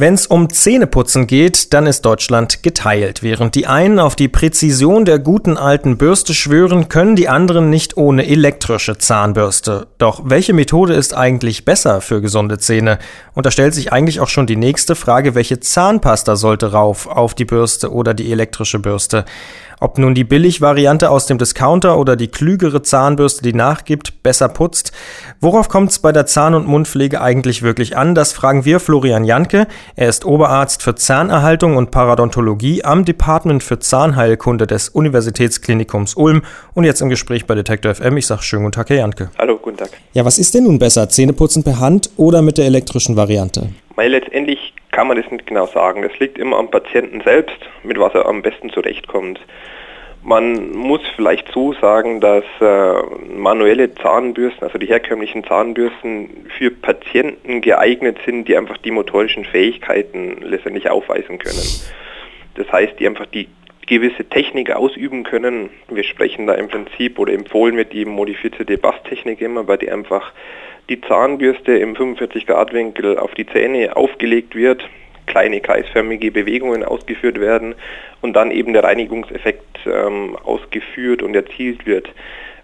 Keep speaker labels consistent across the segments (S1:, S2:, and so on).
S1: Wenn es um Zähneputzen geht, dann ist Deutschland geteilt. Während die einen auf die Präzision der guten alten Bürste schwören, können die anderen nicht ohne elektrische Zahnbürste. Doch welche Methode ist eigentlich besser für gesunde Zähne? Und da stellt sich eigentlich auch schon die nächste Frage, welche Zahnpasta sollte rauf auf die Bürste oder die elektrische Bürste? Ob nun die Billigvariante aus dem Discounter oder die klügere Zahnbürste, die nachgibt, besser putzt. Worauf kommt es bei der Zahn- und Mundpflege eigentlich wirklich an? Das fragen wir Florian Janke. Er ist Oberarzt für Zahnerhaltung und Paradontologie am Department für Zahnheilkunde des Universitätsklinikums Ulm und jetzt im Gespräch bei Detektor FM. Ich sage schönen guten Tag, Herr Janke.
S2: Hallo, guten Tag.
S1: Ja, was ist denn nun besser? Zähneputzen per Hand oder mit der elektrischen Variante?
S2: Weil letztendlich kann man das nicht genau sagen. Das liegt immer am Patienten selbst, mit was er am besten zurechtkommt. Man muss vielleicht so sagen, dass äh, manuelle Zahnbürsten, also die herkömmlichen Zahnbürsten, für Patienten geeignet sind, die einfach die motorischen Fähigkeiten letztendlich aufweisen können. Das heißt, die einfach die gewisse Technik ausüben können. Wir sprechen da im Prinzip oder empfohlen wird die modifizierte Basstechnik immer, bei der einfach die Zahnbürste im 45 Grad Winkel auf die Zähne aufgelegt wird, kleine kreisförmige Bewegungen ausgeführt werden und dann eben der Reinigungseffekt ähm, ausgeführt und erzielt wird.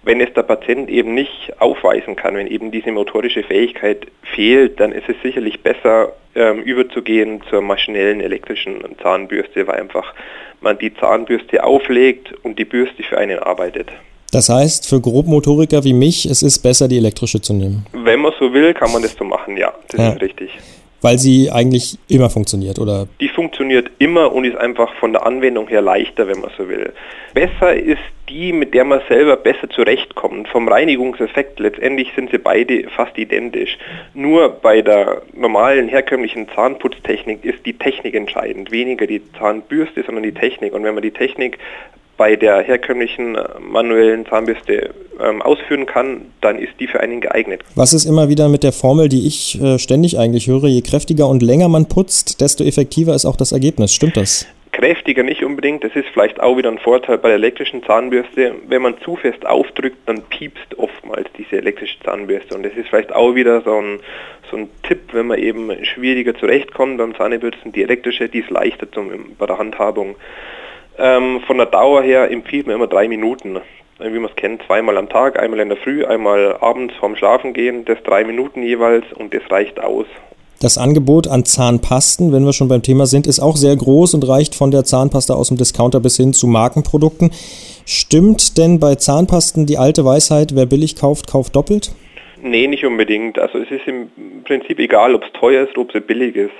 S2: Wenn es der Patient eben nicht aufweisen kann, wenn eben diese motorische Fähigkeit fehlt, dann ist es sicherlich besser, ähm, überzugehen zur maschinellen elektrischen Zahnbürste, weil einfach man die Zahnbürste auflegt und die Bürste für einen arbeitet.
S1: Das heißt, für Grobmotoriker wie mich, es ist besser, die elektrische zu nehmen.
S2: Wenn man so will, kann man das so machen, ja. Das ja. ist richtig.
S1: Weil sie eigentlich immer funktioniert, oder?
S2: Die funktioniert immer und ist einfach von der Anwendung her leichter, wenn man so will. Besser ist die, mit der man selber besser zurechtkommt. Vom Reinigungseffekt letztendlich sind sie beide fast identisch. Nur bei der normalen herkömmlichen Zahnputztechnik ist die Technik entscheidend. Weniger die Zahnbürste, sondern die Technik. Und wenn man die Technik bei der herkömmlichen äh, manuellen Zahnbürste ähm, ausführen kann, dann ist die für einen geeignet.
S1: Was ist immer wieder mit der Formel, die ich äh, ständig eigentlich höre, je kräftiger und länger man putzt, desto effektiver ist auch das Ergebnis. Stimmt das?
S2: Kräftiger nicht unbedingt, das ist vielleicht auch wieder ein Vorteil bei der elektrischen Zahnbürste. Wenn man zu fest aufdrückt, dann piepst oftmals diese elektrische Zahnbürste und das ist vielleicht auch wieder so ein, so ein Tipp, wenn man eben schwieriger zurechtkommt beim Zahnbürsten, die elektrische, die ist leichter zum, bei der Handhabung. Ähm, von der Dauer her empfiehlt man immer drei Minuten. Wie man es kennt, zweimal am Tag, einmal in der Früh, einmal abends vorm Schlafengehen, das drei Minuten jeweils und das reicht aus.
S1: Das Angebot an Zahnpasten, wenn wir schon beim Thema sind, ist auch sehr groß und reicht von der Zahnpasta aus dem Discounter bis hin zu Markenprodukten. Stimmt denn bei Zahnpasten die alte Weisheit, wer billig kauft, kauft doppelt?
S2: Nee, nicht unbedingt. Also es ist im Prinzip egal, ob es teuer ist oder ob es billig ist.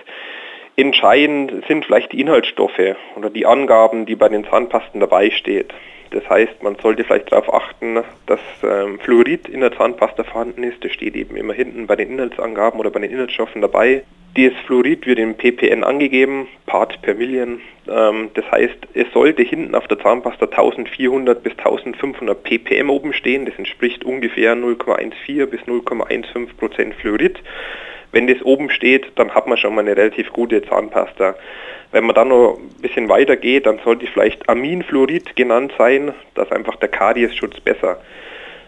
S2: Entscheidend sind vielleicht die Inhaltsstoffe oder die Angaben, die bei den Zahnpasten dabei steht. Das heißt, man sollte vielleicht darauf achten, dass ähm, Fluorid in der Zahnpasta vorhanden ist. Das steht eben immer hinten bei den Inhaltsangaben oder bei den Inhaltsstoffen dabei. Dieses Fluorid wird im ppn angegeben, Part per Million. Ähm, das heißt, es sollte hinten auf der Zahnpasta 1400 bis 1500 ppm oben stehen. Das entspricht ungefähr 0,14 bis 0,15 Prozent Fluorid. Wenn das oben steht, dann hat man schon mal eine relativ gute Zahnpasta. Wenn man dann noch ein bisschen weiter geht, dann sollte vielleicht Aminfluorid genannt sein, das ist einfach der Kariesschutz besser.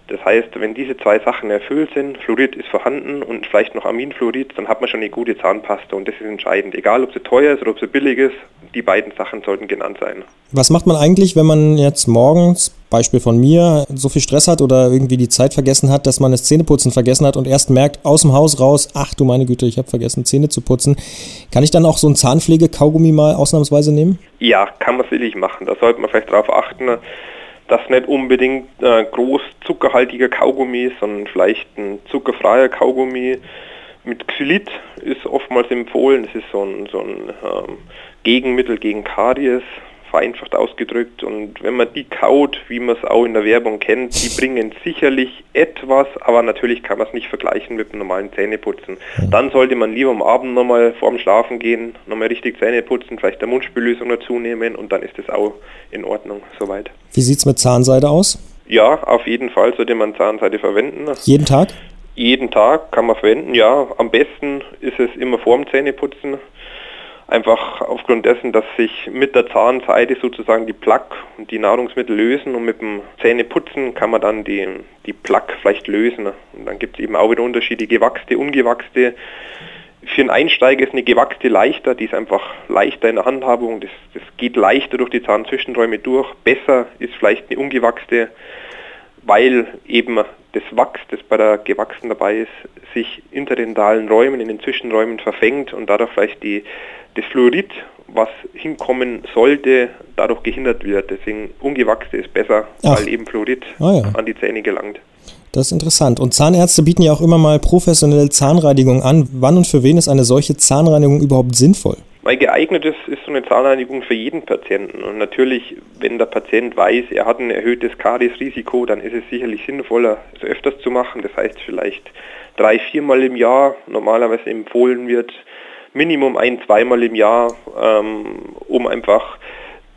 S2: Das heißt, wenn diese zwei Sachen erfüllt sind, Fluorid ist vorhanden und vielleicht noch Aminfluorid, dann hat man schon eine gute Zahnpasta und das ist entscheidend. Egal, ob sie teuer ist oder ob sie billig ist, die beiden Sachen sollten genannt sein.
S1: Was macht man eigentlich, wenn man jetzt morgens, Beispiel von mir, so viel Stress hat oder irgendwie die Zeit vergessen hat, dass man das Zähneputzen vergessen hat und erst merkt, aus dem Haus raus, ach du meine Güte, ich habe vergessen, Zähne zu putzen. Kann ich dann auch so ein Zahnpflege-Kaugummi mal ausnahmsweise nehmen?
S2: Ja, kann man sicherlich machen. Da sollte man vielleicht darauf achten, dass nicht unbedingt äh, groß zuckerhaltiger Kaugummi sondern vielleicht ein zuckerfreier Kaugummi mit Xylit ist oftmals empfohlen. Das ist so ein, so ein ähm, Gegenmittel gegen Karies, vereinfacht ausgedrückt. Und wenn man die kaut, wie man es auch in der Werbung kennt, die bringen sicherlich etwas, aber natürlich kann man es nicht vergleichen mit dem normalen Zähneputzen. Dann sollte man lieber am Abend nochmal vorm Schlafen gehen, nochmal richtig Zähne putzen, vielleicht eine Mundspüllösung dazu nehmen und dann ist das auch in Ordnung soweit.
S1: Wie sieht es mit Zahnseide aus?
S2: Ja, auf jeden Fall sollte man Zahnseide verwenden.
S1: Jeden Tag?
S2: Jeden Tag kann man verwenden, ja. Am besten ist es immer vorm Zähneputzen Einfach aufgrund dessen, dass sich mit der Zahnseite sozusagen die Plaque und die Nahrungsmittel lösen und mit dem Zähneputzen kann man dann die, die Plaque vielleicht lösen. Und dann gibt es eben auch wieder Unterschiede, gewachste, ungewachste. Für einen Einsteiger ist eine gewachste leichter, die ist einfach leichter in der Handhabung, das, das geht leichter durch die Zahnzwischenräume durch. Besser ist vielleicht eine ungewachste, weil eben das Wachs, das bei der gewachsen dabei ist, sich interdentalen Räumen, in den Zwischenräumen verfängt und dadurch vielleicht die, das Fluorid, was hinkommen sollte, dadurch gehindert wird. Deswegen ungewachste ist besser, Ach. weil eben Fluorid ah, ja. an die Zähne gelangt.
S1: Das ist interessant. Und Zahnärzte bieten ja auch immer mal professionelle Zahnreinigung an. Wann und für wen ist eine solche Zahnreinigung überhaupt sinnvoll?
S2: Weil geeignet ist, ist so eine Zahnreinigung für jeden Patienten. Und natürlich, wenn der Patient weiß, er hat ein erhöhtes Kariesrisiko, dann ist es sicherlich sinnvoller, es öfters zu machen. Das heißt vielleicht drei, viermal im Jahr. Normalerweise empfohlen wird Minimum ein, zweimal im Jahr, ähm, um einfach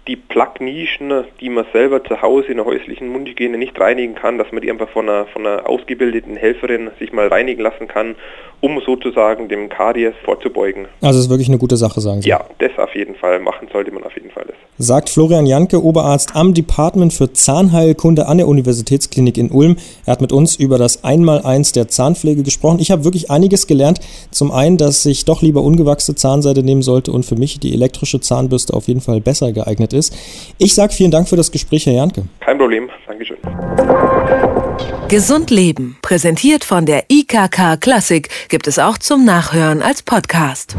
S2: die Plaquenischen, die man selber zu Hause in der häuslichen Mundhygiene nicht reinigen kann, dass man die einfach von einer, von einer ausgebildeten Helferin sich mal reinigen lassen kann, um sozusagen dem Karies vorzubeugen.
S1: Also ist wirklich eine gute Sache, sagen Sie?
S2: Ja, das auf jeden Fall. Machen sollte man auf jeden Fall das.
S1: Sagt Florian Janke, Oberarzt am Department für Zahnheilkunde an der Universitätsklinik in Ulm. Er hat mit uns über das Einmaleins der Zahnpflege gesprochen. Ich habe wirklich einiges gelernt. Zum einen, dass ich doch lieber ungewachste Zahnseide nehmen sollte und für mich die elektrische Zahnbürste auf jeden Fall besser geeignet ist. Ich sage vielen Dank für das Gespräch, Herr Janke.
S2: Kein Problem. Dankeschön.
S3: Gesund Leben, präsentiert von der IKK Klassik, gibt es auch zum Nachhören als Podcast.